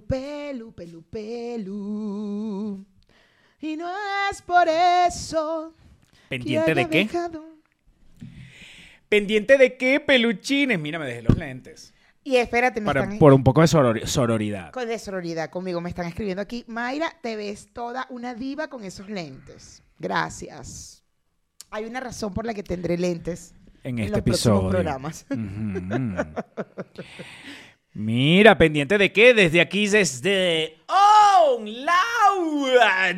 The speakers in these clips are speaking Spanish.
Pelu, pelu, pelu, pelu. Y no es por eso. ¿Pendiente que de qué? dejado- ¿Pendiente de qué? Peluchines. Mira, me dejé los lentes. Y espérate, me Para, están... por un poco de sorori- sororidad. Con de sororidad conmigo me están escribiendo aquí. Mayra, te ves toda una diva con esos lentes. Gracias. Hay una razón por la que tendré lentes En en este los próximos episodio. programas. Mira, ¿pendiente de qué? Desde aquí, desde... ¡Oh! ¡Laura!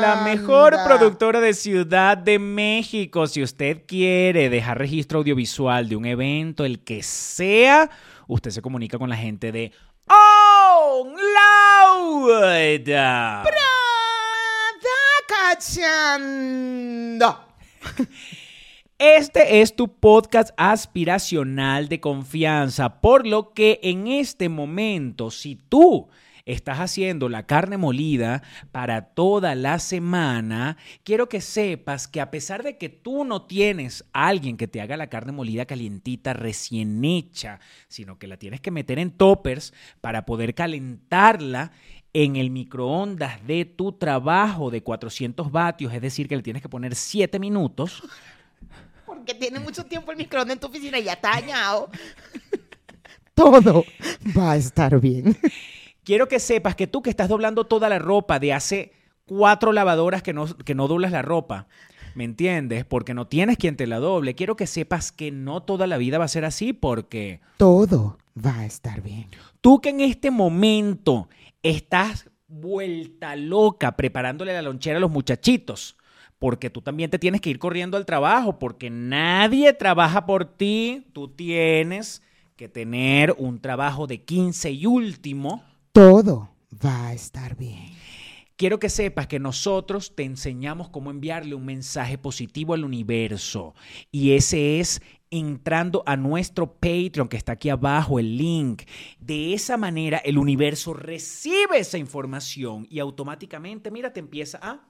La mejor productora de Ciudad de México. Si usted quiere dejar registro audiovisual de un evento, el que sea, usted se comunica con la gente de ¡Oh! ¡Laura! Este es tu podcast aspiracional de confianza, por lo que en este momento, si tú estás haciendo la carne molida para toda la semana, quiero que sepas que a pesar de que tú no tienes a alguien que te haga la carne molida calientita, recién hecha, sino que la tienes que meter en toppers para poder calentarla en el microondas de tu trabajo de 400 vatios, es decir, que le tienes que poner 7 minutos. Porque tiene mucho tiempo el microondas en tu oficina y ya está dañado. Todo va a estar bien. Quiero que sepas que tú que estás doblando toda la ropa de hace cuatro lavadoras que no, que no doblas la ropa, ¿me entiendes? Porque no tienes quien te la doble. Quiero que sepas que no toda la vida va a ser así porque Todo va a estar bien. tú que en este momento estás vuelta loca preparándole la lonchera a los muchachitos, porque tú también te tienes que ir corriendo al trabajo, porque nadie trabaja por ti, tú tienes que tener un trabajo de 15 y último. Todo va a estar bien. Quiero que sepas que nosotros te enseñamos cómo enviarle un mensaje positivo al universo. Y ese es entrando a nuestro Patreon, que está aquí abajo, el link. De esa manera, el universo recibe esa información y automáticamente, mira, te empieza a...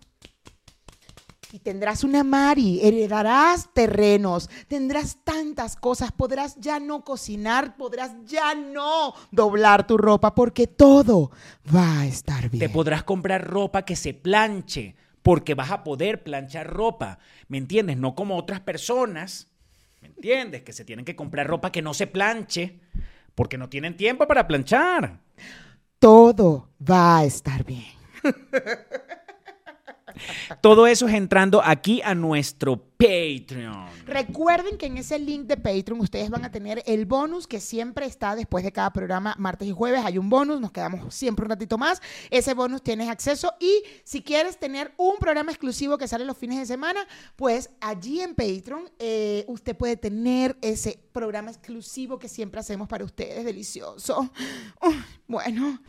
Y tendrás una Mari, heredarás terrenos, tendrás tantas cosas, podrás ya no cocinar, podrás ya no doblar tu ropa, porque todo va a estar bien. Te podrás comprar ropa que se planche, porque vas a poder planchar ropa. ¿Me entiendes? No como otras personas, ¿me entiendes? Que se tienen que comprar ropa que no se planche, porque no tienen tiempo para planchar. Todo va a estar bien. Todo eso es entrando aquí a nuestro Patreon. Recuerden que en ese link de Patreon ustedes van a tener el bonus que siempre está después de cada programa, martes y jueves. Hay un bonus, nos quedamos siempre un ratito más. Ese bonus tienes acceso y si quieres tener un programa exclusivo que sale los fines de semana, pues allí en Patreon eh, usted puede tener ese programa exclusivo que siempre hacemos para ustedes, delicioso. Bueno.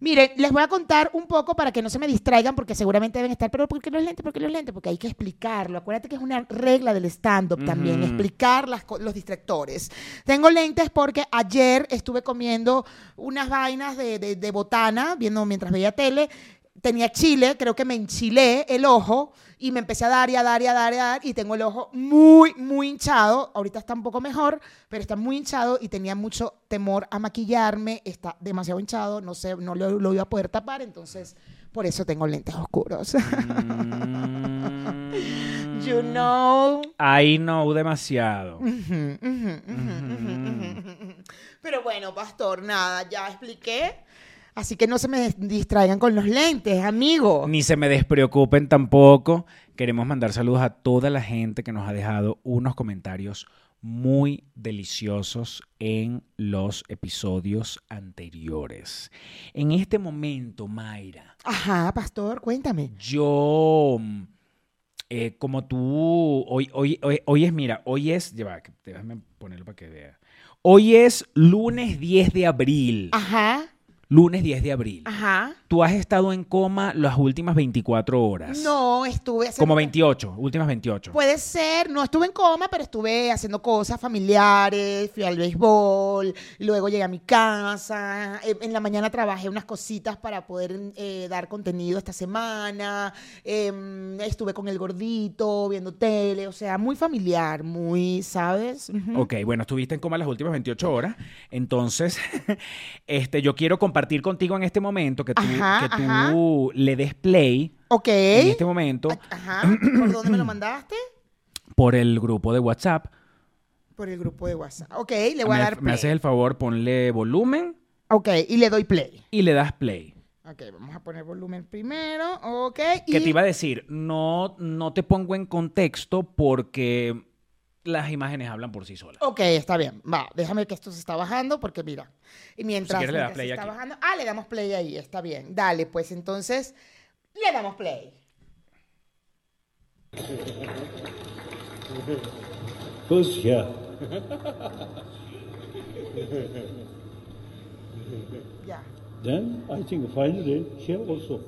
Miren, les voy a contar un poco para que no se me distraigan, porque seguramente deben estar, pero ¿por qué los lentes? ¿Por qué los lentes? Porque hay que explicarlo. Acuérdate que es una regla del stand-up también, explicar las los distractores. Tengo lentes porque ayer estuve comiendo unas vainas de, de- de botana, viendo mientras veía tele. Tenía chile, creo que me enchilé el ojo y me empecé a dar y a dar y a dar y a dar y tengo el ojo muy, muy hinchado. Ahorita está un poco mejor, pero está muy hinchado y tenía mucho temor a maquillarme. Está demasiado hinchado, no sé, no lo, lo iba a poder tapar, entonces por eso tengo lentes oscuros. you know. I know demasiado. Pero bueno, pastor, nada, ya expliqué. Así que no se me distraigan con los lentes, amigo. Ni se me despreocupen tampoco. Queremos mandar saludos a toda la gente que nos ha dejado unos comentarios muy deliciosos en los episodios anteriores. En este momento, Mayra, Ajá, pastor, cuéntame. yo, mm, eh, como tú, hoy, hoy, hoy, hoy es, mira, hoy es, lleva, déjame ponerlo para que vea. Hoy es lunes 10 de abril. Ajá, Lunes 10 de abril. ajá. Tú has estado en coma las últimas 24 horas. No, estuve haciendo... Como 28, últimas 28. Puede ser, no estuve en coma, pero estuve haciendo cosas familiares, fui al béisbol, luego llegué a mi casa, eh, en la mañana trabajé unas cositas para poder eh, dar contenido esta semana, em, estuve con el gordito, viendo tele, o sea, muy familiar, muy, ¿sabes? Ujú. Ok, bueno, estuviste en coma las últimas 28 horas. Entonces, este, yo quiero compartir contigo en este momento que tú, Ajá, que tú ajá. le des play Ok. en este momento Ajá. ¿Por dónde me lo mandaste? por el grupo de WhatsApp. Por el grupo de WhatsApp. Ok, le voy a me, dar me play. haces el favor, ponle volumen Ok, y le doy play. y le das play. Ok, vamos a poner volumen primero. Ok. Que y- te iba a decir, no, no te pongo en contexto porque las imágenes hablan por sí solas. Ok, está bien. Va, déjame que esto se está bajando porque mira. Y mientras, quieres se está aquí. bajando. Ah, le damos play ahí, está bien. Dale, pues entonces le damos play. Who's here? Ya. Then I think finally here also.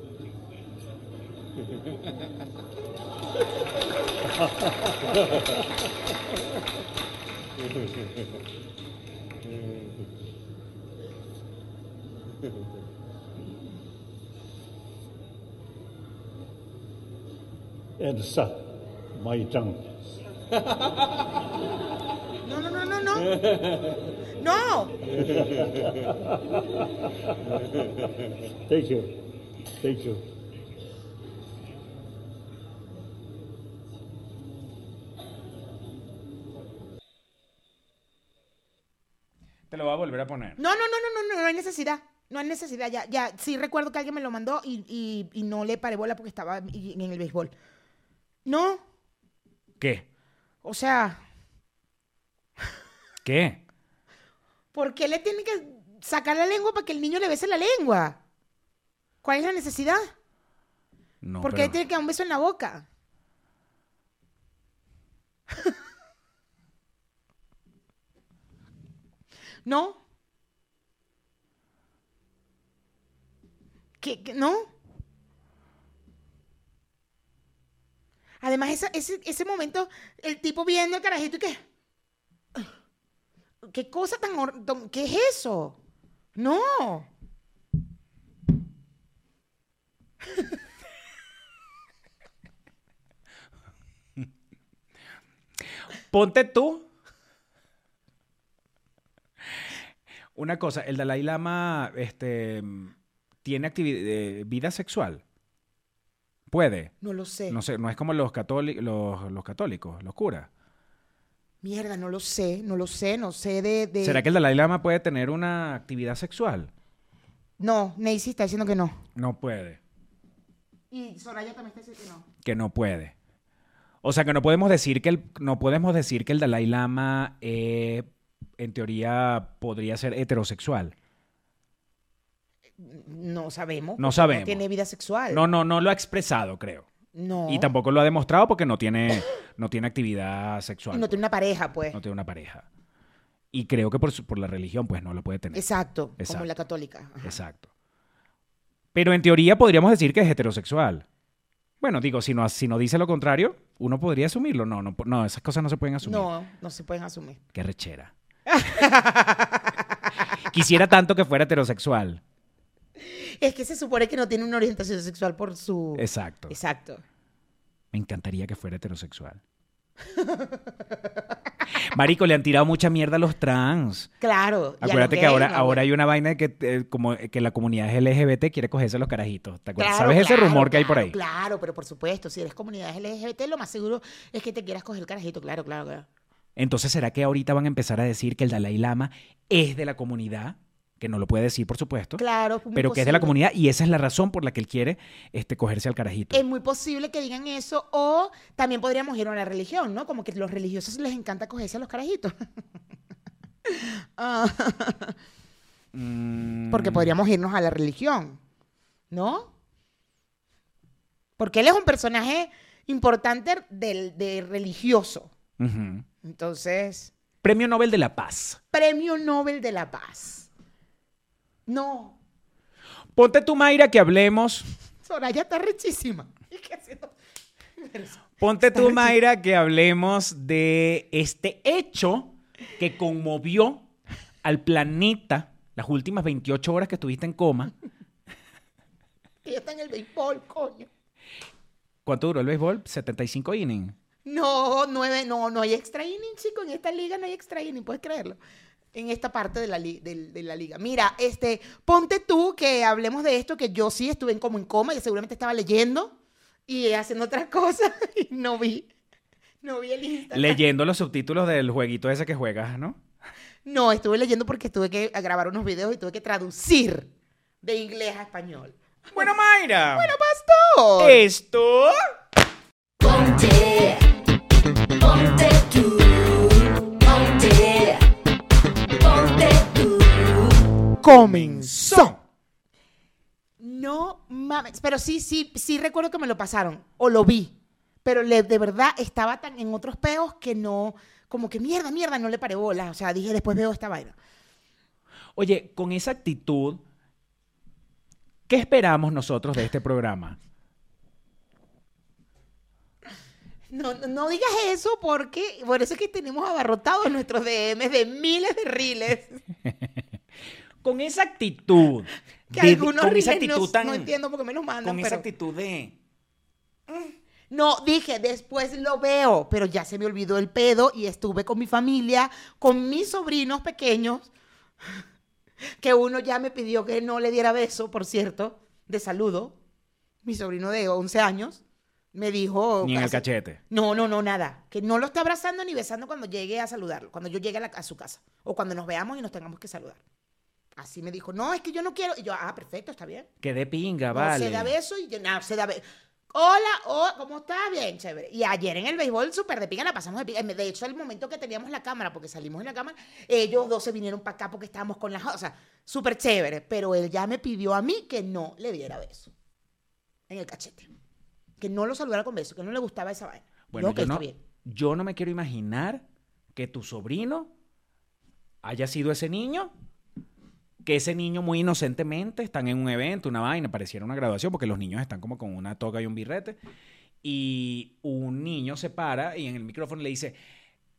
And son, my tongue. No, no, no, no, no. No. Thank you. Thank you. Te lo voy a volver a poner. No, no, no, no, no, no, no hay necesidad. No hay necesidad. Ya, ya. Sí recuerdo que alguien me lo mandó y, y- y no le paré bola porque estaba en el béisbol. No. ¿Qué? O sea, ¿Qué? ¿por qué le tiene que sacar la lengua para que el niño le bese la lengua? ¿Cuál es la necesidad? No, ¿Por qué pero- le tiene que dar un beso en la boca? ¿No? ¿Qué, no? Además, esa- ese, ese momento, el tipo viendo el carajito y que... ¿Qué cosa tan... tan- ¿Qué es eso? No. Ponte tú. Una cosa, el Dalai Lama este, tiene eh, vida sexual. Puede. No lo sé. No sé, no es como los, católi- los, los católicos, los curas. Mierda, no lo sé, no lo sé, no sé de... de- ¿Será que el Dalai Lama puede tener una actividad sexual? No, Neisy está diciendo que no. No puede. Y Soraya también está diciendo que no. Que no puede. O sea que no podemos decir que el, no podemos decir que el Dalai Lama eh, en teoría podría ser heterosexual. No sabemos. No sabemos. tiene vida sexual. No, no, no lo ha expresado, creo. No. Y tampoco lo ha demostrado porque no tiene, no tiene actividad sexual. Y no tiene una pareja, pues. No tiene una pareja. Y creo que por, su- por la religión, pues no lo puede tener. Exacto, como Exacto. la católica. Ajá. Exacto. Pero en teoría podríamos decir que es heterosexual. Bueno, digo, si no, si no dice lo contrario, uno podría asumirlo. No, no, no, esas cosas no se pueden asumir. No, no se pueden asumir. Qué rechera. Quisiera tanto que fuera heterosexual. Es que se supone que no tiene una orientación sexual por su... Exacto. Exacto. Me encantaría que fuera heterosexual. Marico, le han tirado mucha mierda a los trans. Claro. Acuérdate que ahora, ahora hay una vaina de que, eh, como, que la comunidad LGBT quiere cogerse los carajitos. ¿Te acuerdas? Claro, ¿Sabes ese claro, rumor que hay por ahí? Claro, pero por supuesto, si eres comunidad LGBT, lo más seguro es que te quieras coger el carajito. Claro, claro, claro. Entonces, ¿será que ahorita van a empezar a decir que el Dalai Lama es de la comunidad? Que no lo puede decir, por supuesto. Claro, pero que es de la comunidad y esa es la razón por la que él quiere este, cogerse al carajito. Es muy posible que digan eso o también podríamos ir a la religión, ¿no? Como que a los religiosos les encanta cogerse a los carajitos. Ah, Mm, porque podríamos irnos a la religión, ¿no? Porque él es un personaje importante del, de religioso. Entonces, Premio Nobel de la Paz. Premio Nobel de la Paz. No. Ponte tú, Mayra, que hablemos. Soraya está rechísima. ¿Y qué haciendo? Ponte tú, Mayra, que hablemos de este hecho que conmovió al planeta las últimas 28 horas que estuviste en coma. Ella está en el béisbol, coño. ¿Cuánto duró el béisbol? 75 innings. No, nueve, no, no hay extra inning, chico. En esta liga no hay extra inning, puedes creerlo. En esta parte de la, li- del- de la liga. Mira, este, ponte tú que hablemos de esto, que yo sí estuve en como en coma y seguramente estaba leyendo y haciendo otras cosas y no vi. No vi el Instagram. Leyendo los subtítulos del jueguito ese que juegas, ¿no? No, estuve leyendo porque tuve que grabar unos videos y tuve que traducir de inglés a español. Bueno, Mayra. Bueno, pastor. Esto. Ponte, comenzó. No mames, pero sí, sí, sí recuerdo que me lo pasaron o lo vi, pero le- de verdad estaba tan en otros peos que no, como que mierda, mierda, no le paré bola. O sea, dije, después veo esta vaina. Oye, con esa actitud, ¿qué esperamos nosotros de este programa? No, no, no digas eso porque por eso es que tenemos abarrotados nuestros DMs de miles de reels. Con esa actitud. Que de- algunos con esa reels no, actitud tan. no entiendo por qué me los mandan. con esa pero- actitud de. No, dije, después lo veo, pero ya se me olvidó el pedo y estuve con mi familia, con mis sobrinos pequeños, que uno ya me pidió que no le diera beso, por cierto, de saludo. Mi sobrino de 11 años me dijo... Ni en el así- cachete. No, no, no, nada. Que no lo esté abrazando ni besando cuando llegue a saludarlo, cuando yo llegue a, la- a su casa, o cuando nos veamos y nos tengamos que saludar. Así me dijo, no, es que yo no quiero. Y yo, ah, perfecto, está bien. Que de pinga, No, vale. se da beso y yo, no, se da beso. Hola, oh, ¿cómo estás? Bien, chévere. Y ayer en el béisbol, súper de pinga, la pasamos de pinga. De hecho, el momento que teníamos la cámara, porque salimos en la cámara, ellos dos se vinieron para acá porque estábamos con las... O sea, súper chévere. Pero él ya me pidió a mí que no le diera beso. En el cachete. Que no lo saludara con beso, que no le gustaba esa vaina. Bueno, yo, yo, no, está bien. yo no me quiero imaginar que tu sobrino haya sido ese niño, que ese niño muy inocentemente están en un evento, una vaina, pareciera una graduación, porque los niños están como con una toga y un birrete, y un niño se para y en el micrófono le dice,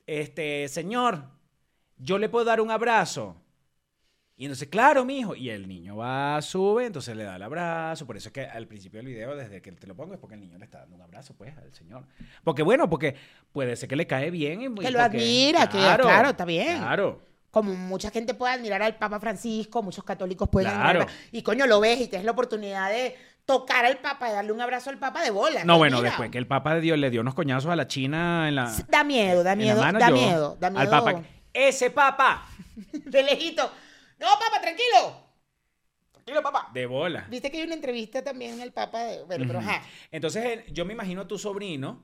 este, señor, yo le puedo dar un abrazo. Y entonces, claro, mijo. Y el niño va, sube, entonces le da el abrazo. Por eso es que al principio del video, desde que te lo pongo, es porque el niño le está dando un abrazo, pues, al señor. Porque bueno, porque puede ser que le cae bien. y- Que lo porque- admira, que claro, está bien. Claro. Como mucha gente puede admirar al Papa Francisco, muchos católicos pueden Claro. admirar. Y coño, lo ves y tienes la oportunidad de tocar al Papa, de darle un abrazo al Papa de bola. No, que bueno, mira. después que el Papa de Dios le dio unos coñazos a la China en la, Da miedo, da miedo, mano, da yo- miedo, da miedo. Al Papa. Ese Papa. De lejito. No, Papa, tranquilo. Tranquilo, Papa. De bola. Viste que hay una entrevista también al Papa de... Bueno, pero ajá. Entonces, eh, yo me imagino a tu sobrino.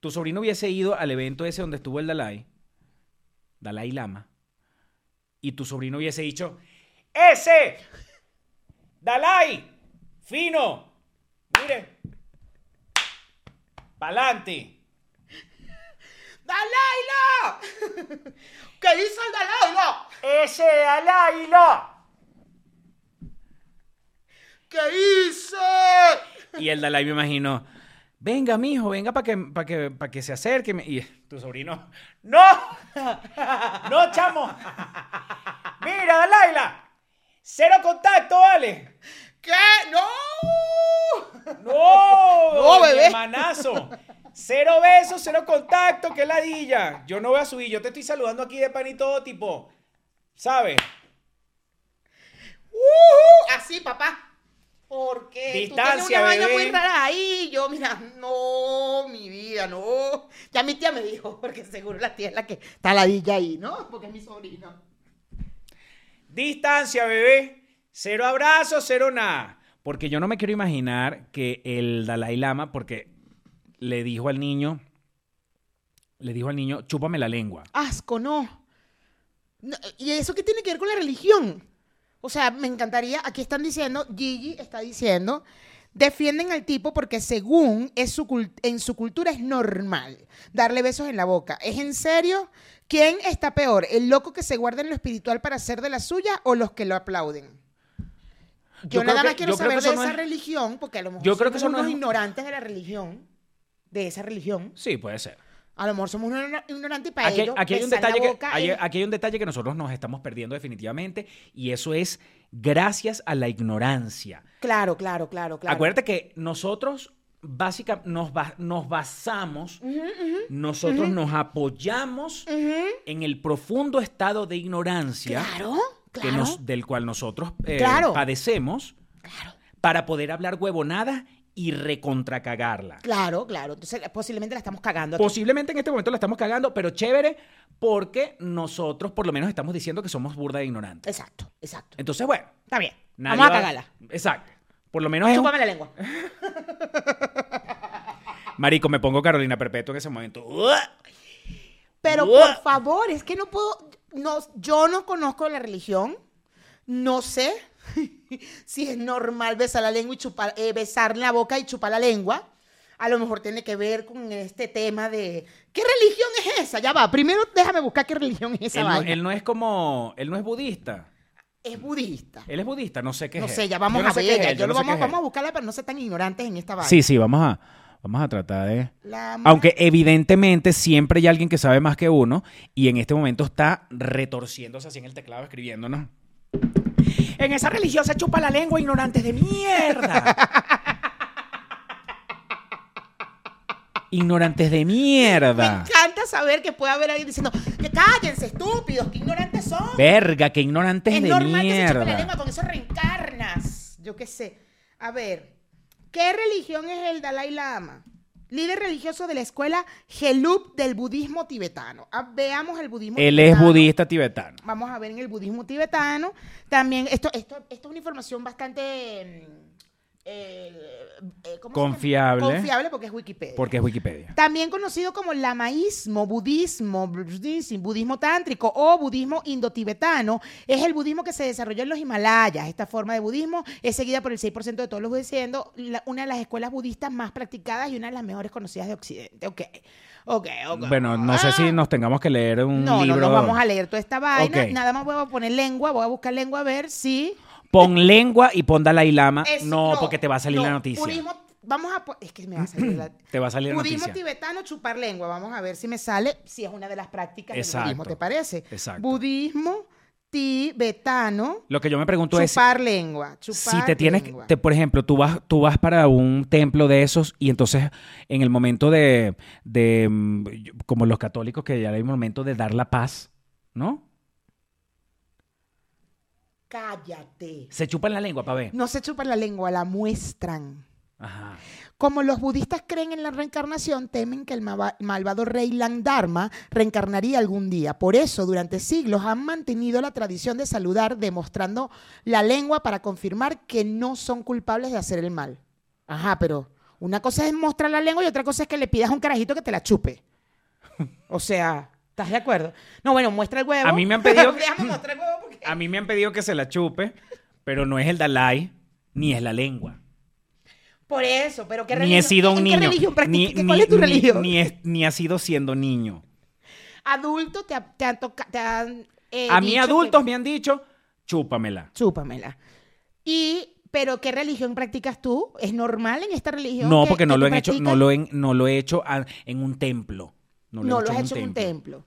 Tu sobrino hubiese ido al evento ese donde estuvo el Dalai. Dalai Lama. Y tu sobrino hubiese dicho: ¡Ese! ¡Dalai! ¡Fino! ¡Mire! ¡Pa'lante! ¡Dalai Lama! ¿Qué hizo el Dalai Lama? ¡Ese Dalai Lama! ¿Qué hizo? Y el Dalai me imagino, venga, mijo, venga para que, pa' que, pa' que se acerque. Y tu sobrino, ¡no! ¡No, chamo! ¡Mira, Dalaila! ¡Cero contacto, vale! ¿Qué? ¡No! ¡No! No, bebé. hermanazo! Cero besos, cero contacto, qué ladilla. Yo no voy a subir, yo te estoy saludando aquí de pan y todo, tipo, ¿sabes? ¡Uh! Así, papá. Porque Distancia, tú tienes una vaina muy rara ahí. Yo, mira, no, mi vida, no. Ya mi tía me dijo, porque seguro la tía es la que está ladilla ahí, ¿no? Porque es mi sobrina. Distancia, bebé. Cero abrazos, cero nada. Porque yo no me quiero imaginar que el Dalai Lama, porque le dijo al niño, le dijo al niño, chúpame la lengua. Asco, no. No, ¿Y eso qué tiene que ver con la religión? O sea, me encantaría, aquí están diciendo, Gigi está diciendo, defienden al tipo porque según es su cul- en su cultura es normal darle besos en la boca. ¿Es en serio? ¿Quién está peor? ¿El loco que se guarda en lo espiritual para hacer de la suya o los que lo aplauden? Yo, nada que- más quiero saber de no esa es- religión, porque a lo mejor Yo creo que no unos es- ignorantes de la religión, de esa religión. Sí, puede ser. A lo mejor somos ignorantes y para Aquí, ellos aquí hay un detalle que, hay- aquí hay un detalle que nosotros nos estamos perdiendo definitivamente y eso es gracias a la ignorancia. Claro, claro, claro, claro. Acuérdate que nosotros básicamente nos, ba- nos basamos, nosotros nos apoyamos en el profundo estado de ignorancia Claro, que claro. nos- del cual nosotros eh, Claro. padecemos para poder hablar huevonadas y recontracagarla. Claro, claro. Entonces, posiblemente la estamos cagando. aquí. Posiblemente en este momento la estamos cagando, pero chévere porque nosotros por lo menos estamos diciendo que somos burda de ignorantes. Exacto, exacto. Entonces, bueno. Está bien. Vamos a cagarla. Exacto. Por lo menos es Chúpame la lengua. Marico, me pongo Carolina Perpetua en ese momento. Pero por favor, es que no puedo. No, yo no conozco la religión. No sé si es normal besar la lengua y chupar, eh, besar la boca y chupar la lengua. A lo mejor tiene que ver con este tema de ¿qué religión es esa? Ya va. Primero déjame buscar qué religión es esa Él no, vaina. él no es como. Él no es budista. Es budista. Él es budista, no sé qué No es. sé, él. ya vamos Yo no a sé ver. él, Yo yo lo no sé vamos, a buscarla para no ser tan ignorantes en esta vaina. Sí, sí, vamos a, vamos a tratar de. La Aunque evidentemente siempre hay alguien que sabe más que uno y en este momento está retorciéndose así en el teclado escribiéndonos. En esa religión se chupa la lengua, ignorantes de mierda. ignorantes de Me mierda. encanta saber que puede haber alguien diciendo que cállense, estúpidos, que ignorantes son. Verga, que ignorantes es de normal que se chupe la lengua, con eso reencarnas. Yo qué sé. A ver, ¿qué religión es el Dalai Lama? Líder religioso de la escuela Gelup del budismo tibetano. Ah, veamos el budismo Él es budista tibetano. Vamos a ver en el budismo tibetano. También, esto, esto, esto es una información bastante. Eh, eh. Confiable. Confiable porque es Wikipedia. Porque es Wikipedia. También conocido como lamaísmo, budismo, budismo, tántrico o budismo indotibetano, es el budismo que se desarrolló en los Himalayas. Esta forma de budismo es seguida por el 6% de todos los budistas, siendo una de las escuelas budistas más practicadas y una de las mejores conocidas de Occidente. Ok, ok, ok. Bueno, no sé si Ah. nos tengamos que leer un No, libro. no nos vamos a leer toda esta vaina. Nada más voy a poner lengua, voy a buscar lengua a ver si... Pon lengua y pon Dalai Lama. es- no, porque te va a salir no, la noticia. budismo- vamos a... Es que me va a salir la... Te va a salir la Budismo noticia. tibetano, chupar lengua. Vamos a ver si me sale, si es una de las prácticas Exacto. del budismo, ¿te parece? Exacto. Budismo tibetano, Lo que yo me pregunto es chupar lengua. Chupar si te tienes, lengua. te, por ejemplo, tú vas, tú vas para un templo de esos y entonces en el momento de, de mm, como los católicos que ya hay un momento de dar la paz, ¿no? Cállate. Se chupan la lengua para ver. No se chupan la lengua, la muestran. Ajá. Como los budistas creen en la reencarnación, temen que el malvado rey Langdharma reencarnaría algún día. Por eso, durante siglos han mantenido la tradición de saludar demostrando la lengua para confirmar que no son culpables de hacer el mal. Ajá, pero una cosa es mostrar la lengua y otra cosa es que le pidas a un carajito que te la chupe. O sea, ¿estás de acuerdo? No, bueno, muestra el huevo. A mí me han pedido- Déjame mostrar el huevo porque... A mí me han pedido que se la chupe, pero no es el Dalai ni es la lengua. Por eso, pero ¿qué Ni religión? he sido un ¿En niño. ¿Qué religión Ni- practicas? ni- ¿Cuál es tu ni- religión? Ni, es- ni ha sido siendo niño. Adulto te, ha- te han tocado. Eh, A mí adultos me han dicho, chúpamela. Chúpamela. Y, pero ¿qué religión practicas tú? ¿Es normal en esta religión? No, que- porque no que lo, han hecho, no lo, he, no lo he hecho a- en un templo. No No, he lo has hecho en un templo.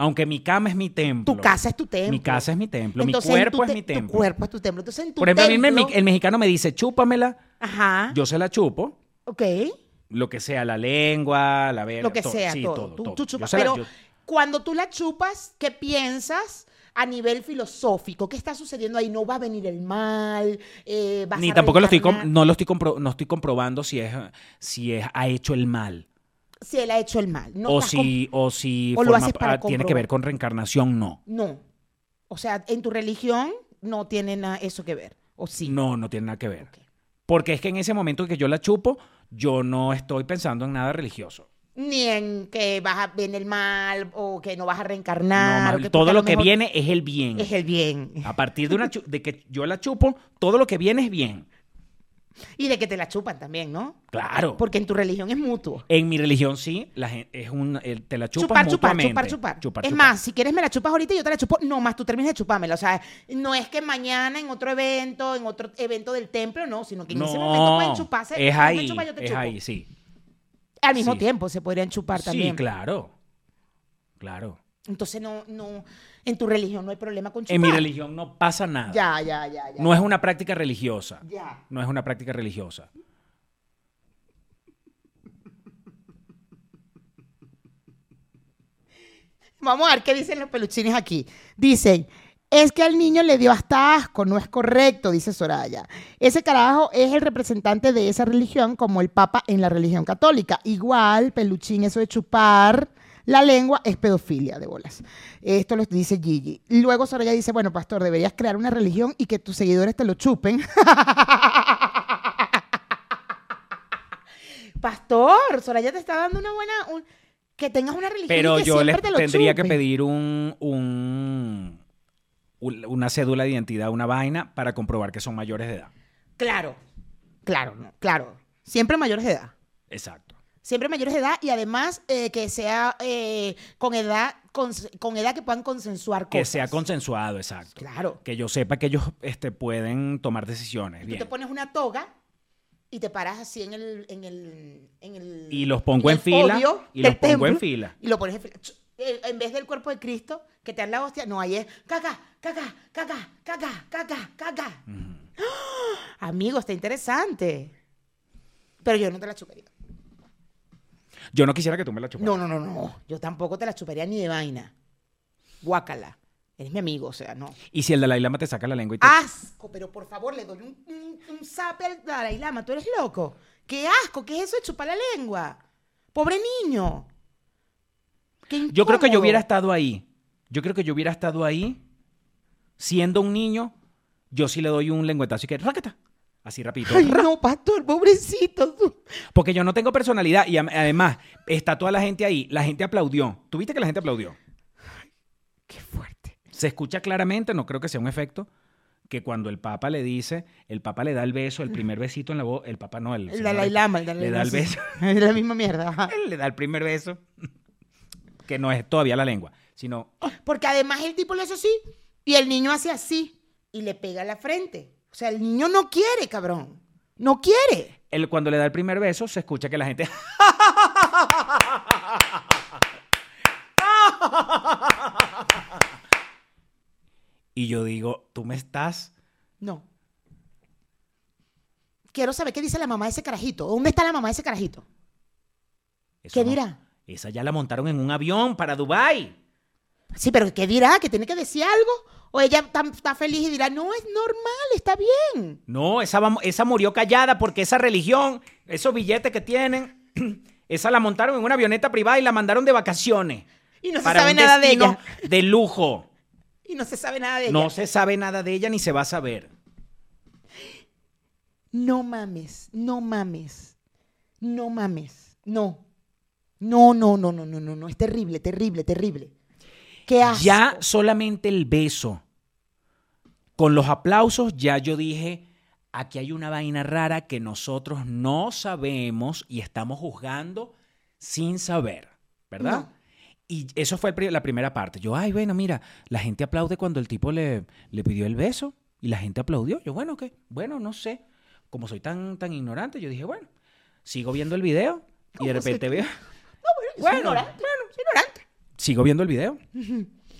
Aunque mi cama es mi templo. Tu casa es tu templo. Mi casa es mi templo. Entonces, mi cuerpo tu es mi Tu templo. cuerpo es tu templo. Entonces, en tu Por ejemplo, a mí el, mexicano me dice, chúpamela. Ajá. Yo se la chupo. ok. Lo que sea, la lengua, la verga. Lo que todo. sea, Sí, todo. Tú, todo. tú Yo chupas. la- Pero yo- cuando tú la chupas, ¿qué piensas? A nivel filosófico, ¿qué está sucediendo ahí? No va a venir el mal, eh, vas Ni a tampoco lo estoy, no lo estoy, compro- no estoy comprobando si es, si es, ha hecho el mal. Si él ha hecho el mal. No o, si, o si o forma- para ah, tiene que ver con reencarnación, no. No. O sea, en tu religión no tiene nada eso que ver. ¿O sí? No, no tiene nada que ver. Porque es que en ese momento que yo la chupo, yo no estoy pensando en nada religioso. Ni en que vas a ver el mal o que no vas a No, reencarnar. más- o que tú todo lo que viene es el bien. es el bien. A partir de, una de que yo la chupo, todo lo que viene es bien. Y de que te la chupan también, ¿no? Claro. Porque en tu religión es mutuo. En mi religión sí, la gen- es un, el- te la chupas Chupar, mutuamente. chupar, chupar, Chupar, Es chupar. más, si quieres me la chupas ahorita y yo te la chupo, no más tú termines de chupármela. O sea, no es que mañana en otro evento, en otro evento del templo, no, sino que en ese momento pueden chuparse. es me ahí, chupas, yo te es chupo. ahí, sí. Al mismo Sí. tiempo se podrían chupar también. Sí, claro. Claro. Entonces no, no, en tu religión no hay problema con chupar. En mi religión no pasa nada. Ya, ya, ya, ya. No es una práctica religiosa. Ya. No es una práctica religiosa. Vamos a ver qué dicen los peluchines aquí. Dicen, es que al niño le dio hasta asco, no es correcto, dice Soraya. Ese carajo es el representante de esa religión como el Papa en la religión católica. Igual, peluchín, eso de chupar la lengua es pedofilia de bolas. Esto lo dice Gigi. Luego Soraya dice, bueno, pastor, deberías crear una religión y que tus seguidores te lo chupen. pastor, Soraya te está dando una buena... un- Que tengas una religión y Pero que yo siempre les te lo tendría que pedir un, un- un- una cédula de identidad, una vaina, para comprobar que son mayores de edad. Claro, claro, claro. Siempre mayores de edad. Exacto. Siempre mayores de edad y además eh, que sea eh, con edad con, con edad que puedan consensuar Que cosas. sea consensuado, exacto. Claro. Que yo sepa que ellos este, pueden tomar decisiones. Tú Bien. te pones una toga y te paras así en el en el, en el Y los pongo en fila, podio y los pongo en fila. Y lo pones en fila. Eh, En vez del cuerpo de Cristo, que te dan la hostia, no, ahí es caca, caca, caca, caca, caca, caca. ¡Ah! Amigo, está interesante. Pero yo no te la chuparía. Yo no quisiera que tú me la chuparas. No, no, no, no. Yo tampoco te la chuparía ni de vaina. Guácala. Eres mi amigo, o sea, no. Y si el Dalai Lama te saca la lengua y te... Asco, pero por favor, le doy un, un, un zape al Dalai Lama. ¿Tú eres loco? ¡Qué asco! ¿Qué es eso de chupar la lengua? ¡Pobre niño! Qué Yo creo que yo hubiera estado ahí. Yo creo que yo hubiera estado ahí. Siendo un niño, yo sí le doy un lengüetazo y que... ¡Rácata! Así rapidito. Ay, no, pastor, pobrecito. Porque yo no tengo personalidad y además está toda la gente ahí. La gente aplaudió. ¿Tú viste que la gente aplaudió? Qué fuerte. Se escucha claramente, no creo que sea un efecto, que cuando el Papa le dice, el Papa le da el beso, el primer besito en la voz, el Papa no, el, El Dalai Lama, el Dalai le da el beso, Es la misma mierda. ajá. él le da el primer beso, que no es todavía la lengua, sino Porque además el tipo lo hace así y el niño hace así y le pega la frente. O sea, el niño no quiere, cabrón. No quiere. él cuando le da el primer beso se escucha que la gente y yo digo, tú me estás No. Quiero saber qué dice la mamá de ese carajito. ¿Dónde está la mamá de ese carajito? Eso ¿Qué no- dirá? Esa ya la montaron en un avión para Dubai. Sí, pero ¿qué dirá? ¿Que tiene que decir algo? ¿O ella está, feliz y dirá, no, es normal, está bien? No, esa, va- esa murió callada porque esa religión, esos billetes que tienen, esa la montaron en una avioneta privada y la mandaron de vacaciones. Y no se sabe nada de ella. De lujo. Y no se sabe nada de ella. No se sabe nada de ella ni se va a saber. No mames, no mames, no mames, no. No, no, no, no, no, no, no, es terrible, terrible, terrible. Qué asco. Ya solamente el beso. Con los aplausos ya yo dije, aquí hay una vaina rara que nosotros no sabemos y estamos juzgando sin saber, ¿verdad? No. Y eso fue el la primera parte. Yo, ay, bueno, mira, la gente aplaude cuando el tipo le, le pidió el beso y la gente aplaudió. Yo, bueno, ¿qué? Bueno, no sé. Como soy tan, tan ignorante, yo dije, bueno, sigo viendo el video y de ¿Cómo se repente veo, No, bueno, soy Bueno, ignorante, soy ignorante. Sigo viendo el video.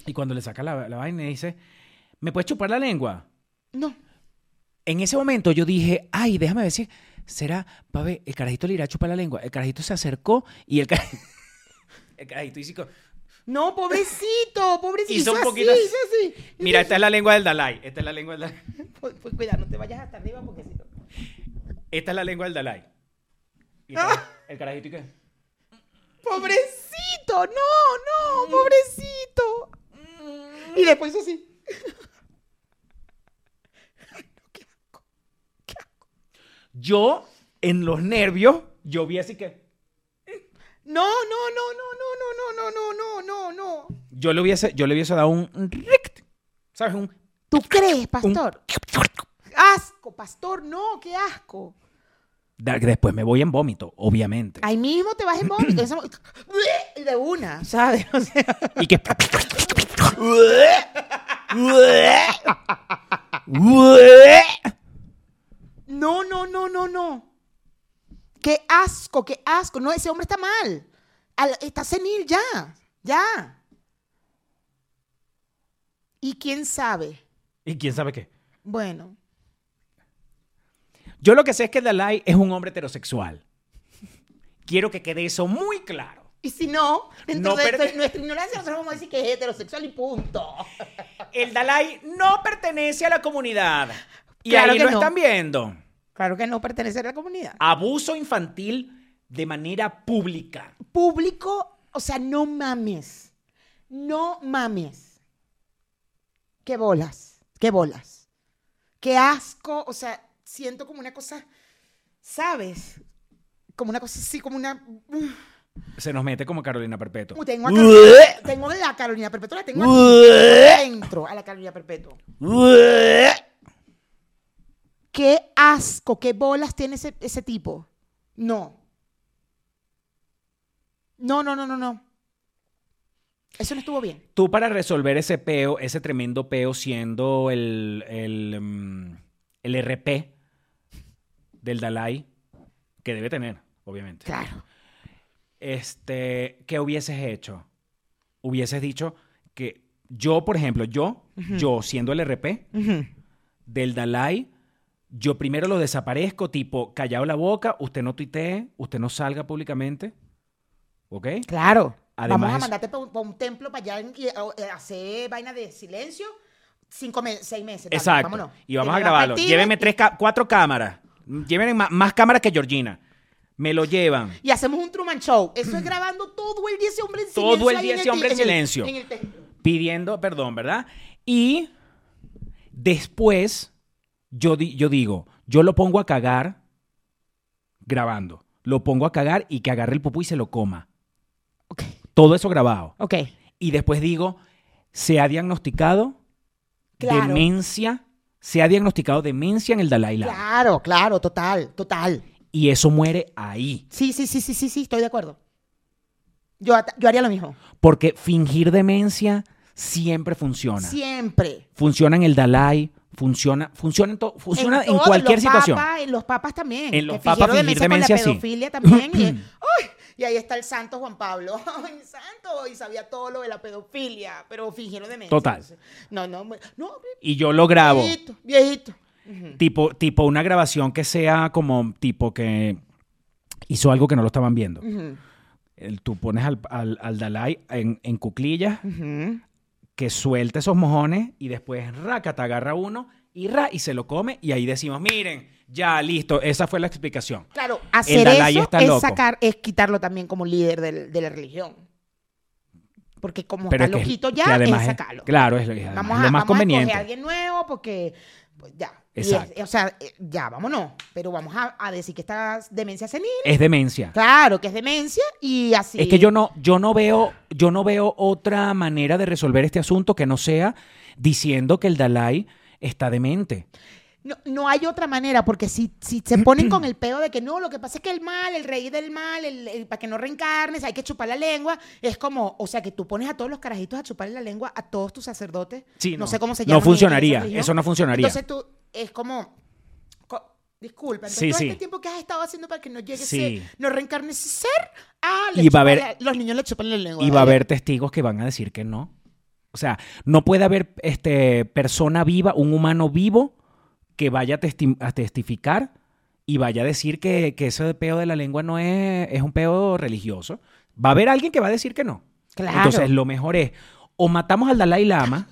Y cuando le saca la, la vaina y dice, ¿me puedes chupar la lengua? No. En ese momento yo dije, ay, déjame ver si será, pa' ver, el carajito le irá a chupar la lengua. El carajito se acercó y el, ca- el carajito hizo, No, pobrecito, pobrecito. Hizo un así, poquito así. hizo así. mira, esta es la lengua del Dalai, esta es la lengua del Dalai, Pues, pues cuidado, no te vayas hasta arriba porque si no. esta es la lengua del Dalai. Y Ah. el carajito y qué, Pobrecito, no, no, pobrecito. Y después así. Ay, no, qué asco, qué asco. yo en los nervios, yo vi así que, No, no, no, no, no, no, no, no, no, no, no. yo le hubiese, yo le hubiese dado un, un rict, ¿sabes? Un, ¿Tú crees, un- pastor? Asco, pastor, no, qué asco. Después me voy en vómito, obviamente. Ahí mismo te vas en vómito. de una, ¿sabes? O sea, Y que... no, no, no, no, no. Qué asco, qué asco. No, ese hombre está mal. Al- está senil ya. Ya. Y quién sabe. ¿Y quién sabe qué? Bueno, Yo lo que sé es que Dalai es un hombre heterosexual. Quiero que quede eso muy claro. y si no, dentro No de nuestra ignorancia, nosotros vamos a decir que es heterosexual y punto. El Dalai no pertenece a la comunidad. Y Claro ahí que lo no. están viendo. Claro que no pertenece a la comunidad. Abuso infantil de manera pública. Público, o sea, no mames. No mames. Qué bolas, qué bolas. Qué asco, o sea, siento como una cosa, ¿sabes? Como una cosa así, como una... Se nos mete como Carolina Perpetua. Tengo, a Carolina, tengo a la Carolina Perpetua, la tengo aquí, adentro a la Carolina Perpetua. Qué asco, qué bolas tiene ese, ese tipo. No. No, no, no, no, no. Eso no estuvo bien. Tú para resolver ese peo, ese tremendo peo siendo el, el, mm, el RP del Dalai, que debe tener, obviamente. Claro. Este, ¿qué hubieses hecho? Hubieses dicho que yo, por ejemplo, yo, yo siendo el RP del Dalai, yo primero lo desaparezco, tipo, callado la boca, usted no tuitee, usted no salga públicamente, ¿ok? Claro. Además Vamos a mandarte para un, pa' un templo para allá y, eh, hacer vaina de silencio cinco meses, seis meses. Exacto. vámonos. Y vamos a grabarlo. y- tres, cuatro cámaras. Llévenme ma- más, cámaras que Georgina. Me lo llevan. Y hacemos un Truman Show. Eso es grabando todo el día ese hombre en Todo silencio. el ahí día ese hombre en el- silencio. en el pidiendo perdón, ¿verdad? Y después yo, di- yo digo, yo lo pongo a cagar grabando. Lo pongo a cagar y que agarre el pupú y se lo coma. Ok. Todo eso grabado. Ok. Y después digo, se ha diagnosticado Claro. demencia, se ha diagnosticado demencia en el Dalai Lama. Claro, claro, total, total. Y eso muere ahí. Sí, sí, sí, sí, sí, sí, estoy de acuerdo. Yo, yo haría lo mismo. Porque fingir demencia siempre funciona. Siempre. Funciona en el Dalai, funciona, funciona en, to- funciona en, todo, cualquier los situación. papas, en los papas también. En los que papas fingir demencia demencia, con la pedofilia también. y, ahí está el santo Juan Pablo. ¡Ay, santo! Y sabía todo lo de la pedofilia, pero fingieron demencia. Total. No, no, no. Y yo lo grabo. Viejito, viejito. Tipo, tipo una grabación que sea como tipo que hizo algo que no lo estaban viendo. El- tú pones al, al- al Dalai en, en cuclillas, que suelte esos mojones y después raca, te agarra uno y ra, y se lo come y ahí decimos, miren, ya listo, esa fue la explicación. Claro, hacer eso está es loco. sacar, es quitarlo también como líder del- de la religión. Porque como Pero está es que- loquito ya, es es- sacarlo. claro, es lo- vamos lo a, más vamos conveniente. a alguien nuevo porque, pues ya. Es- o sea, eh, ya, vámonos. Pero vamos a, a decir que está demencia senil. Es demencia. Claro, que es demencia y así. Es que yo no, yo no veo, yo no veo otra manera de resolver este asunto que no sea diciendo que el Dalai está demente. No, no hay otra manera, porque si, si se ponen con el pedo de que no, lo que pasa es que el mal, el rey del mal, el, el- para que no reencarnes, hay que chupar la lengua, es como, o sea, que tú pones a todos los carajitos a chuparle la lengua a todos tus sacerdotes. Sí, no, no. sé cómo se No llama. funcionaría, eso no funcionaría. Entonces tú, es como, co- disculpa, entonces Sí, todo sí. este tiempo que has estado haciendo para que no llegue ese, no reencarne ese ser, ah, le Y va a haber- la- los niños le chupan la lengua. Y va a haber testigos que van a decir que no. O sea, no puede haber este, persona viva, un humano vivo, que vaya a, testi- a testificar y vaya a decir que, que ese peo de la lengua no es, es un peo religioso. Va a haber alguien que va a decir que no. Claro. Entonces, lo mejor es, o matamos al Dalai Lama,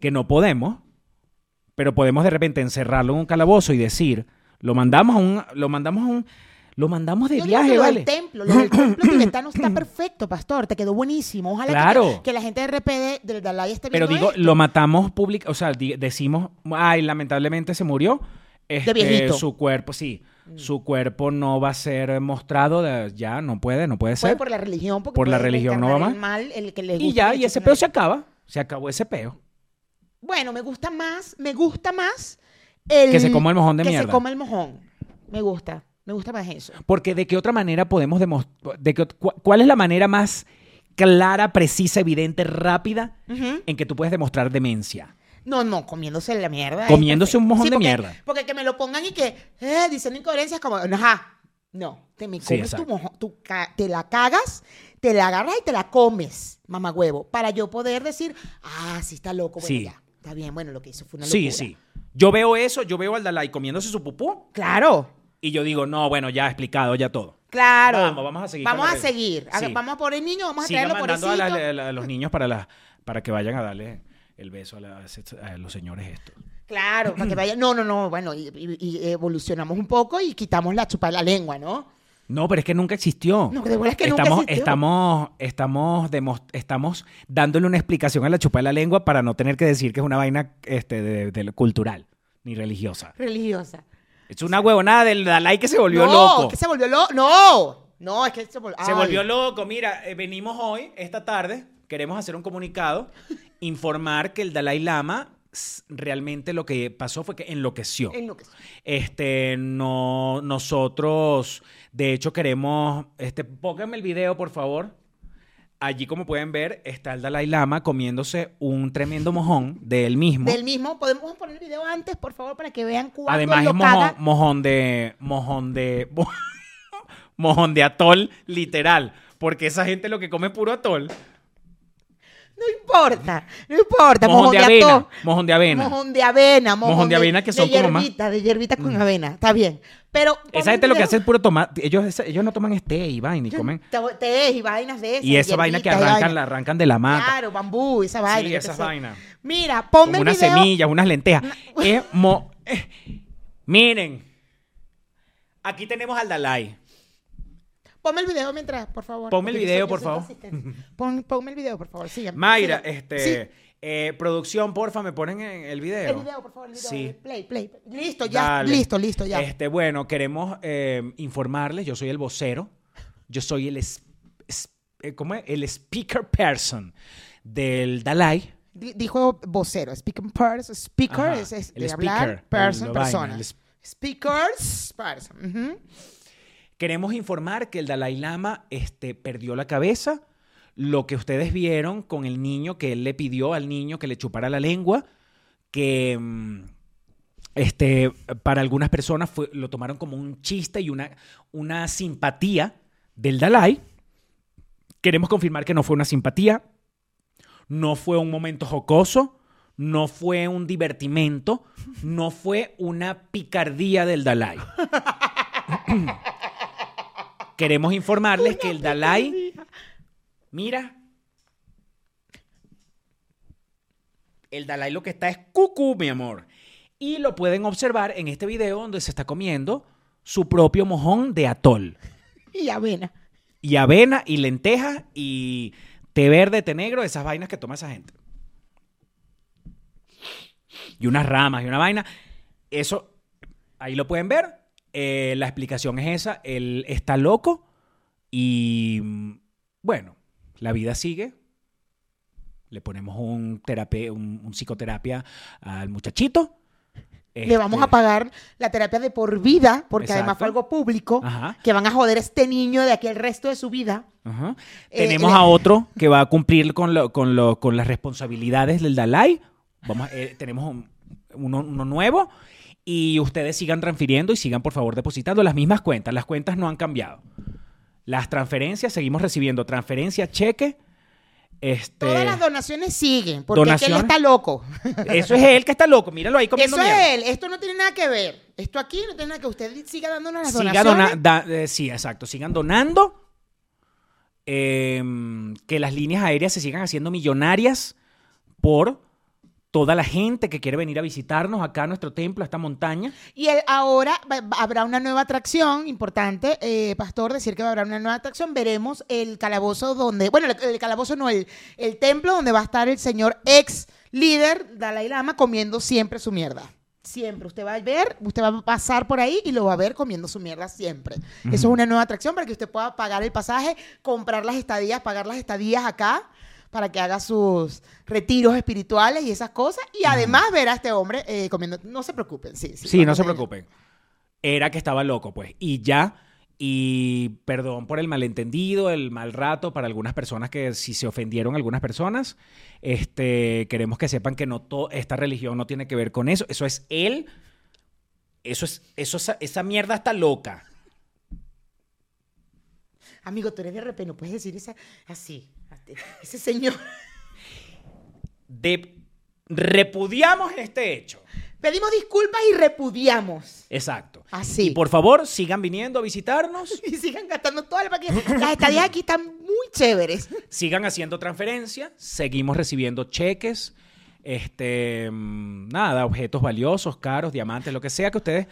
que no podemos, pero podemos de repente encerrarlo en un calabozo y decir, lo mandamos a un, lo mandamos a un, lo mandamos de Yo digo viaje, que lo ¿vale? del templo, lo del templo tibetano está perfecto, pastor. Te quedó buenísimo. Ojalá que- Claro. que, la gente de RPD del Dalai esté Pero viendo digo, esto. lo matamos público, o sea, di- decimos, ay, lamentablemente se murió. Este, viejito. Mm. Su cuerpo, sí, su cuerpo no va a ser mostrado, de- ya no puede, no puede Fue ser. por la religión. Porque Por la puede religión no va el mal, el que le y gusta ya, que y ese peo se acaba, se acabó ese peo. Bueno, me gusta más, me gusta más el... Que se coma el mojón de que mierda. se coma el mojón. Me gusta. Me gusta más eso. Porque de qué otra manera podemos demostrar, de cu- ¿cuál es la manera más clara, precisa, evidente, rápida en que tú puedes demostrar demencia? No, no, comiéndose la mierda. Comiéndose un mojón de porque- mierda. Porque que me lo pongan y que eh, dicen incoherencias como, ajá. No, te me Sí, comes tu mojón, ca- te la cagas, te la agarras y te la comes, mamá huevo, para yo poder decir, ah, sí está loco, bueno, Sí. ya, está bien, bueno, lo que hizo fue una Sí, locura. sí. Yo veo eso, yo veo al Dalai comiéndose su pupú Claro, y yo digo, no, bueno, ya explicado, ya todo. claro. Vamos, vamos a seguir Vamos a seguir. Sí. Vamos a poner niños, vamos a traerlo por mandando a, la- a los niños para, la- para que vayan a darle el beso a, la- a los señores estos. Claro, para que vayan. No, no, no, bueno, y, y- y evolucionamos un poco y quitamos la chupa de la lengua, ¿no? No, pero es que nunca existió. No, de verdad es que nunca estamos, existió. Estamos, estamos, estamos dándole una explicación a la chupa de la lengua para no tener que decir que es una vaina este, de, de- cultural ni religiosa. Religiosa. Es una huevonada del Dalai que se volvió no, loco. que se volvió loco. No, no, es que se volvió. Se volvió loco. Mira, eh, venimos hoy, esta tarde, queremos hacer un comunicado, informar que el Dalai Lama realmente lo que pasó fue que enloqueció. Enloqueció. Este, no, nosotros, de hecho, queremos, este, pónganme el video, por favor. Allí, como pueden ver, está el Dalai Lama comiéndose un tremendo mojón de él mismo. Del mismo, podemos poner el video antes, por favor, para que vean cuánto Además, lo es mojón, caga. mojón de, mojón de, mojón de atol, literal. Porque esa gente lo que come es puro atol. No importa, no importa. Mojón de avena, atol, mojón de avena. Mojón de avena. Mojón, Mojón de avena que son de como más- Mm. hierbita, de hierbita con avena. Está bien. Pero. Esa gente lo que hace es puro tomar, ellos, ellos no toman este y vaina y comen. Té té y vainas de esas. Y esa vaina que arrancan, la arrancan de la mata. Claro, bambú, esa vaina. Sí, esas vainas. Mira, ponme unas semillas, unas lentejas. Es mo- eh, Miren, aquí tenemos al Dalai. Ponme el video mientras, por favor. Ponme el video, por favor. Pon- ponme el video, por favor. Síganme. Mayra, síganme. este, Sí, eh, producción, porfa, me ponen en el video. el video, por favor, el video. Sí. Play, play. Listo, ya. Dale. Listo, listo, ya. Este, bueno, queremos eh, informarles, yo soy el vocero, yo soy el, es- es- eh, ¿cómo es? el speaker person del Dalai. Di- Dijo vocero, speaking person, speaker Ajá, es, es el de speaker, hablar, person, vaina, persona. el Speakers, person. Queremos informar que el Dalai Lama este, perdió la cabeza. Lo que ustedes vieron con el niño, que él le pidió al niño que le chupara la lengua, que mm, este, para algunas personas fue- lo tomaron como un chiste y una, una simpatía del Dalai. Queremos confirmar que no fue una simpatía, no fue un momento jocoso, no fue un divertimento, no fue una picardía del Dalai. Queremos informarles que el Dalai, mira, el Dalai lo que está es cucú, mi amor. Y lo pueden observar en este video donde se está comiendo su propio mojón de atol. Y avena. Y avena y lentejas y té verde, té negro, esas vainas que toma esa gente. Y unas ramas y una vaina. Eso, ahí lo pueden ver. Eh, la explicación es esa. Él está loco y mm, bueno, la vida sigue. Le ponemos un, terape- un, un psicoterapia al muchachito. Le vamos Este, a pagar la terapia de por vida, porque además fue algo público, Ajá. que van a joder a este niño de aquí el resto de su vida. Ajá. Eh, Tenemos le- a otro que va a cumplir con, lo- con, lo- con las responsabilidades del Dalai. Vamos, eh, tenemos un- uno, uno nuevo. Y ustedes sigan transfiriendo y sigan, por favor, depositando las mismas cuentas. Las cuentas no han cambiado. Las transferencias, seguimos recibiendo transferencia, cheque. Este, Todas las donaciones siguen, porque es que él está loco. eso es él que está loco. Míralo ahí comiendo Eso mierda. es él. Esto no tiene nada que ver. Esto aquí no tiene nada que usted siga dándonos las Siga donaciones. dona- da- eh, sí, exacto. Sigan donando. Em, que las líneas aéreas se sigan haciendo millonarias por toda la gente que quiere venir a visitarnos acá a nuestro templo, a esta montaña. Y el- ahora habrá una nueva atracción, importante, eh, Pastor, decir que habrá una nueva atracción. Veremos el calabozo donde, bueno, el, el calabozo no, el, el templo donde va a estar el señor ex líder Dalai Lama comiendo siempre su mierda. Siempre. Usted va a ver, usted va a pasar por ahí y lo va a ver comiendo su mierda siempre. Eso es una nueva atracción para que usted pueda pagar el pasaje, comprar las estadías, pagar las estadías acá para que haga sus retiros espirituales y esas cosas. Y además ver a este hombre eh, comiendo. No se preocupen, sí. Sí, no va a se preocupen. era que estaba loco, pues. Y ya. Y perdón por el malentendido, el mal rato para algunas personas que si se ofendieron algunas personas, este, queremos que sepan que no esta religión no tiene que ver con eso. Eso es él. Eso es, eso, esa, esa mierda está loca. Amigo, tú eres de repente, no puedes decir esa, así. Ese señor. De, repudiamos este hecho. Pedimos disculpas y repudiamos. Exacto. Así. Y por favor, sigan viniendo a visitarnos. Y sigan gastando todo el paquete. Las estadías aquí están muy chéveres. sigan haciendo transferencias, seguimos recibiendo cheques, este, mm, nada, objetos valiosos, caros, diamantes, lo que sea que ustedes,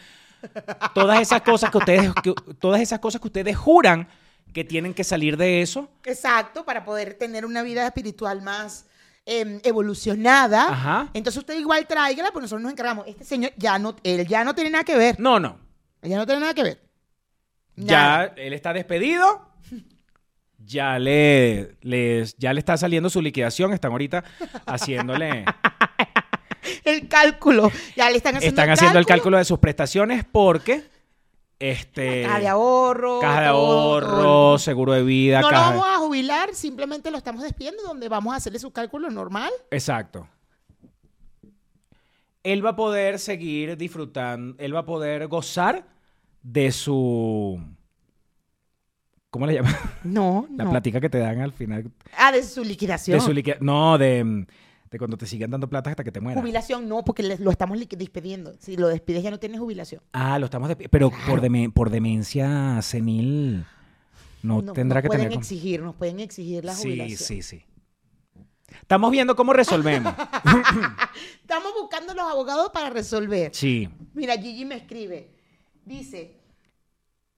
todas esas cosas que ustedes, que- todas esas cosas que ustedes juran que tienen que salir de eso, Exacto, para poder tener una vida espiritual más em, evolucionada. Ajá. Entonces usted igual tráigala, pues nosotros nos encargamos. Este señor ya no, él ya no tiene nada que ver. no, no, Él ya no tiene nada que ver. ya él está despedido, ya le, les- ya le está saliendo su liquidación, están ahorita haciéndole, El cálculo. Ya le están haciendo están haciendo el cálculo de sus prestaciones porque, este, Caja de ahorro. caja de ahorro, todo. seguro de vida, No lo vamos a jubilar, simplemente lo estamos despidiendo, donde vamos a hacerle su cálculo normal. Exacto. Él va a poder seguir disfrutando, él va a poder gozar de su... ¿Cómo le llaman? No, La no. platica que te dan al final. Ah, de su liquidación. De su liqui- No, de, de cuando te siguen dando plata hasta que te mueras. Jubilación no, porque le- lo estamos despidiendo. Si lo despides ya no tienes jubilación. Ah, lo estamos... Pero por, por demencia senil no, tendrá nos que pueden tener... exigir, nos pueden exigir la Sí, jubilación. sí, sí. Estamos viendo cómo resolvemos. Estamos buscando los abogados para resolver. Sí. Mira, Gigi me escribe. Dice,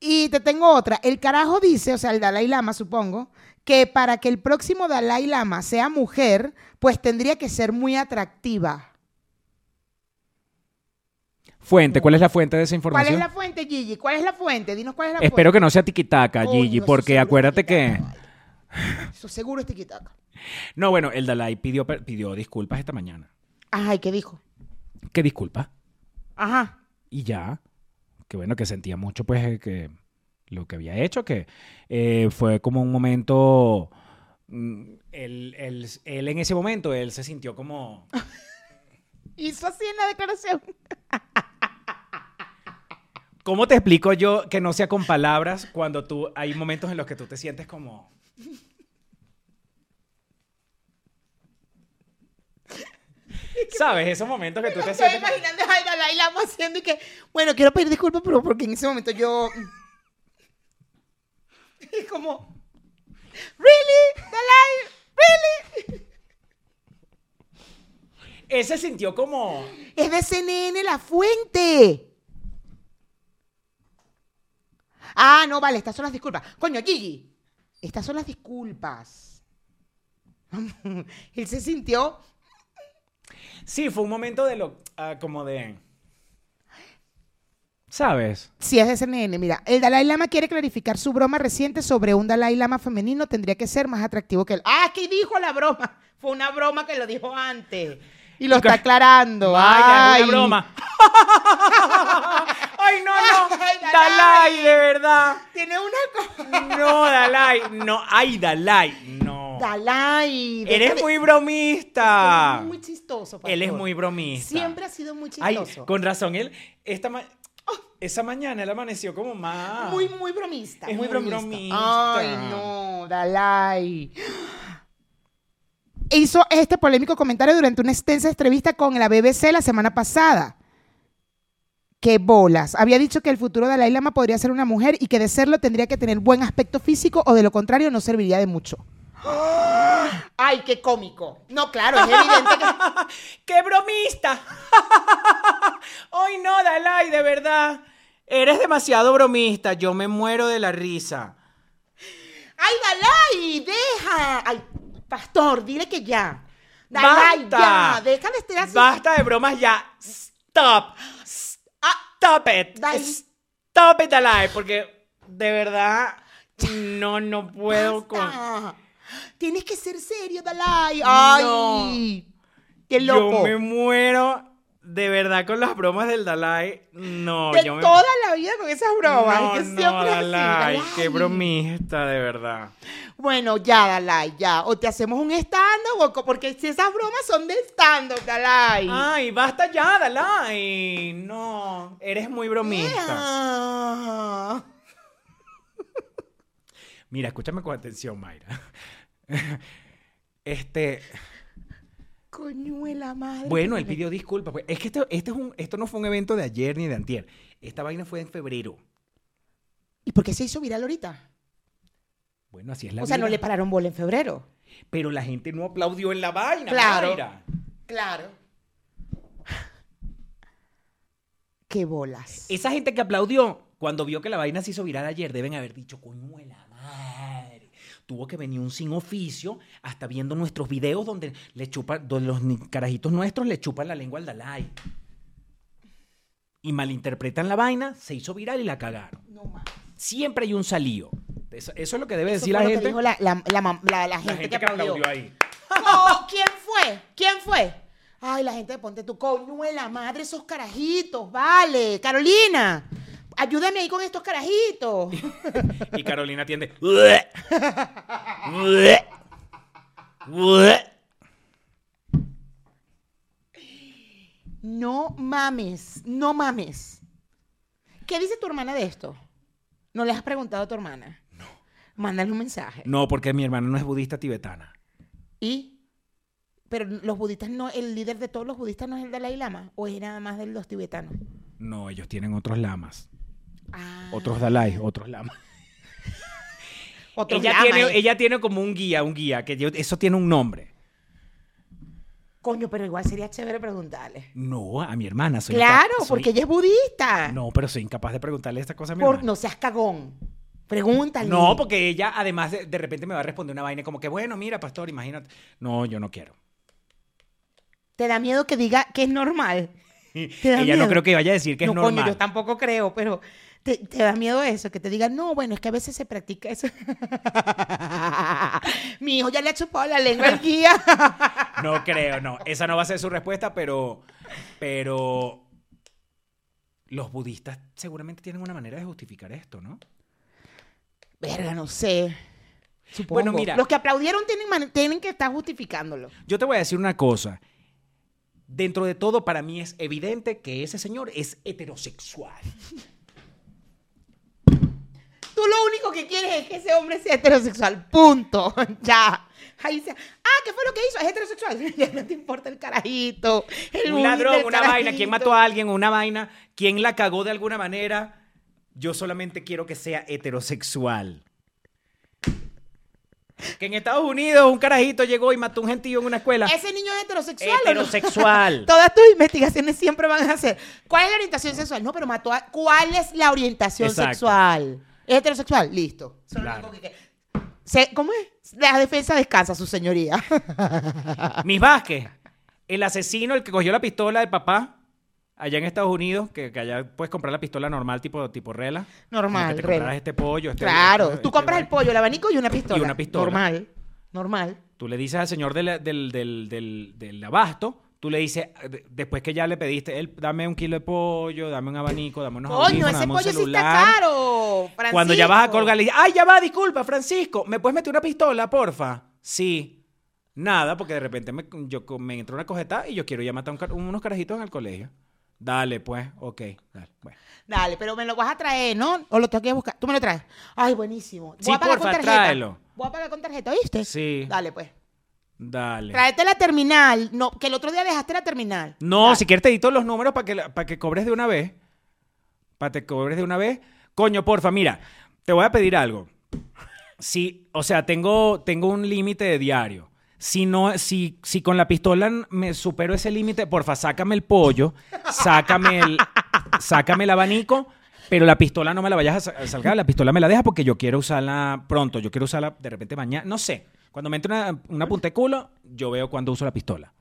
y te tengo otra. El carajo dice, o sea, el Dalai Lama, supongo, que para que el próximo Dalai Lama sea mujer, pues tendría que ser muy atractiva. Fuente, ¿cuál es la fuente de esa ¿Cuál información? es la fuente, Gigi? ¿Cuál es la fuente? Dinos cuál es la Espero que fuente. no sea tiquitaca, Gigi, porque acuérdate que... Eso seguro es tiquitaca. No, bueno, el Dalai pidió, pidió disculpas esta mañana. Ay, ¿qué dijo? ¿Qué disculpa? Ajá. Y ya. Que bueno, que sentía mucho, pues, eh, que lo que había hecho, que eh, fue como un momento... mm, Él, él- él en ese momento, él se sintió como... Hizo así en la declaración. ¿Cómo te explico yo que no sea con palabras cuando tú... Hay momentos en los que tú te sientes como... ¿Sabes? Esos momentos que tú te Estoy sientes... imaginando a Dalai Lama haciendo y que, bueno, quiero pedir disculpas, pero porque en ese momento yo... Es como, ¿really? Dalai, ¿really? Él se sintió como... Es de CNN La Fuente. Ah, no, vale, estas son las disculpas. Coño, Gigi, estas son las disculpas. Él se sintió... Sí, fue un momento de lo... ah, como de... ¿Sabes? Si es de CNN, mira, el Dalai Lama quiere clarificar su broma reciente sobre un Dalai Lama femenino, tendría que ser más atractivo que él. Ah, aquí dijo la broma. Fue una broma que lo dijo antes. Y lo está aclarando. Vaya, Ay. una broma. Ay, no, no. Ay, Dalai. Dalai, de verdad. Tiene una cosa. No, Dalai. No, ay, Dalai. No. Dalai. Eres muy bromista. Es muy chistoso. Él es pastor. muy bromista. Siempre ha sido muy Ay, chistoso. con razón, él, esta ma- esa mañana él amaneció como más. Muy, muy bromista. Es muy muy bromista. bromista. Ay, no, Dalai. Hizo este polémico comentario durante una extensa entrevista con la BBC la semana pasada. Qué bolas. Había dicho que el futuro de Dalai Lama podría ser una mujer y que de serlo tendría que tener buen aspecto físico o de lo contrario no serviría de mucho. Ay, qué cómico. No, claro, es evidente que ¡Qué bromista! Ay, no, Dalai, de verdad. Eres demasiado bromista. Yo me muero de la risa. ¡Ay, Dalai! ¡Deja! ¡Ay, pastor, dile que ya! ¡Dalai, ¡Basta! ya! ¡Deja de estar así! Basta de bromas ya. Stop. Stop it. Dai- Stop it, Dalai. Porque de verdad no, no puedo con. Basta. Tienes que ser serio, Dalai. ¡Ay! ¡Qué loco! Yo me muero de verdad con las bromas del Dalai, no, de yo me... toda la vida con esas bromas. No, es que no, siempre así, Dalai, Dalai. qué bromista, de verdad. Bueno, ya, Dalai, ya. O te hacemos un stand-up, porque si esas bromas son de stand-up, Dalai. Ay, basta ya, Dalai. No, eres muy bromista. Mira, escúchame con atención, Mayra. Este, Coñuela madre. bueno, él pidió disculpas. pues. Es que esto, este es un, esto no fue un evento de ayer ni de antier. Esta vaina fue en febrero. ¿Y por qué se hizo viral ahorita? Bueno, así es la O sea, no le pararon bola en febrero. Pero la gente no aplaudió en la vaina, Claro. Mayra. Claro. Qué bolas. Esa gente que aplaudió cuando vio que la vaina se hizo viral ayer deben haber dicho, coño de la madre. Tuvo que venir un sin oficio hasta viendo nuestros videos donde le chupan, donde los carajitos nuestros le chupan la lengua al Dalai. Y malinterpretan la vaina, se hizo viral y la cagaron. No mames. Siempre hay un salío. Eso, eso es lo que debe decir la gente. la, la- la la- la la gente, que que aplaudió. aplaudió ahí. No, ¿quién fue? ¿Quién fue? Ay, la gente de Ponte tu coñuela, madre, esos carajitos, vale. Carolina, ayúdame ahí con estos carajitos. Y Carolina atiende. No mames, no mames. ¿Qué dice tu hermana de esto? ¿No le has preguntado a tu hermana? No. Mándale un mensaje. No, porque mi hermana no es budista tibetana. ¿Y? Pero los budistas no, el líder de todos los budistas no es el Dalai Lama, o es nada más de los tibetanos. No, ellos tienen otros lamas. Ah. Otros Dalai, otros lamas. Otros ella, tiene, eh. ella tiene como un guía, un guía, que yo- eso tiene un nombre. Coño, pero igual sería chévere preguntarle. No, a mi hermana. Soy Claro, soy- porque ella es budista. No, pero soy incapaz de preguntarle esta cosa a mi Por- hermana. no seas cagón. Pregúntale. No, porque ella además de, de repente me va a responder una vaina como que, bueno, mira, pastor, imagínate. No, yo no quiero. ¿Te da miedo que diga que es normal? ¿Te da ella no creo que vaya a decir que no, es normal. coño, yo tampoco creo, pero ¿te, te da miedo eso? Que te digan, no, bueno, es que a veces se practica eso. Mi hijo ya le ha chupado la lengua al guía. No creo, no. Esa no va a ser su respuesta, pero. Pero. Los budistas seguramente tienen una manera de justificar esto, ¿no? Verga, no sé. Supongo. Bueno, mira. Los que aplaudieron tienen, tienen que estar justificándolo. Yo te voy a decir una cosa. Dentro de todo, para mí es evidente que ese señor es heterosexual. Tú lo único que quieres es que ese hombre sea heterosexual. Punto. ya. Ahí dice, ah, ¿qué fue lo que hizo? Es heterosexual. ya no te importa el carajito. El un ladrón, una vaina, quién mató a alguien, una vaina, quién la cagó de alguna manera. Yo solamente quiero que sea heterosexual. Que en Estados Unidos un carajito llegó y mató a un gentío en una escuela. ¿Ese niño es heterosexual? no? Heterosexual. Todas tus investigaciones siempre van a ser. ¿Cuál es la orientación sexual? No, pero mató a. ¿Cuál es la orientación Exacto. sexual? ¿Es heterosexual? Listo. Eso es lo Claro. único que- Se- ¿Cómo es? La defensa descansa, su señoría. Mis Vázquez, el asesino, el que cogió la pistola del papá allá en Estados Unidos, que, que allá puedes comprar la pistola normal, tipo, tipo rela. Normal, Como que te rela. compraras este pollo. este- claro. este- Tú este compras el vaina. pollo, el abanico y una pistola. Y una pistola. Normal. Normal. Tú le dices al señor del, del, del, del, del abasto, tú le dices, de- después que ya le pediste, él, dame un kilo de pollo, dame un abanico, dame unos Coño, ese dame un pollo sí está celular. caro. Cuando ya vas a colgar, le dices, ay, ya va, disculpa, Francisco, ¿me puedes meter una pistola, porfa? Sí. Nada, porque de repente me, yo, me entró una cogeta y yo quiero ya matar un unos carajitos en el colegio. Dale, pues, ok, dale, bueno. Dale, pero me lo vas a traer, ¿no? O lo tengo que buscar. Tú me lo traes. Ay, buenísimo. Voy Sí, a pagar porfa, con tarjeta. tráelo. Voy a pagar con tarjeta, ¿oíste? Sí. Dale, pues. Dale. Tráete la terminal. No, que el otro día dejaste la terminal. No, Dale. si quieres te edito los números para que, para que cobres de una vez. Para que cobres de una vez. Coño, porfa, mira, te voy a pedir algo. Si, o sea, tengo, tengo un límite de diario. Si no, si, si con la pistola me supero ese límite, porfa, sácame el pollo, sácame el, sácame el abanico, pero la pistola no me la vayas a sa- a sacar, la pistola me la dejas porque yo quiero usarla pronto, yo quiero usarla de repente mañana, no sé. Cuando me entre una, una punta de culo, yo veo cuando uso la pistola.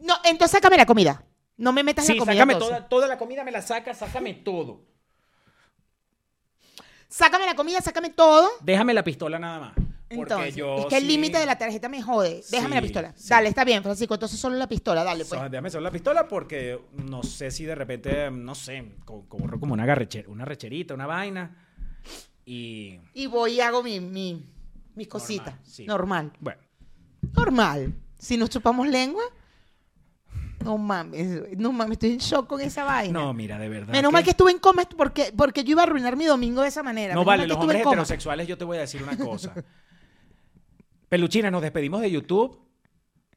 No, entonces sácame la comida. No me metas Sí, la comida. sácame entonces. toda, toda la comida, me la sacas, sácame todo. Sácame la comida, sácame todo. Déjame la pistola nada más. Porque Entonces, yo es que el límite de la tarjeta me jode. Déjame la pistola. sí. Dale, está bien, Francisco. Entonces solo la pistola, dale, pues. So, déjame solo la pistola porque no sé si de repente, no sé, co- corro como una, garrecher- una recherita, una vaina. Y Y voy y hago mi, mi, mis cositas. sí. Normal. bueno, Normal. Si nos chupamos lengua, no mames, no mames, estoy en shock con esa vaina. no, mira, de verdad. Menos mal que estuve en coma porque, porque yo iba a arruinar mi domingo de esa manera. No Menos vale, los hombres heterosexuales, yo te voy a decir una cosa. Peluchina, nos despedimos de YouTube.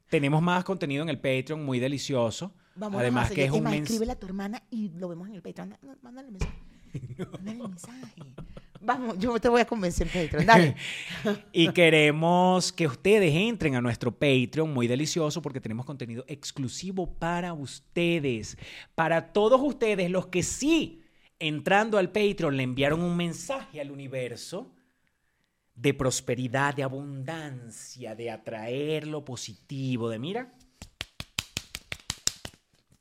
Tenemos más contenido en el Patreon, muy delicioso. Vamos Además a que es un más, mens- escríbele a tu hermana y lo vemos en el Patreon. Mándale mensaje. Mándale mensaje. Vamos, yo te voy a convencer en Patreon. Dale. Y queremos que ustedes entren a nuestro Patreon, muy delicioso, porque tenemos contenido exclusivo para ustedes. Para todos ustedes, los que sí, entrando al Patreon, le enviaron un mensaje al universo de prosperidad, de abundancia, de atraer lo positivo, de mira.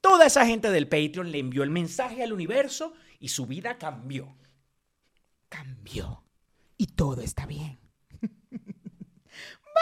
Toda esa gente del Patreon le envió el mensaje al universo y su vida cambió. Cambió. Y todo está bien. Bye.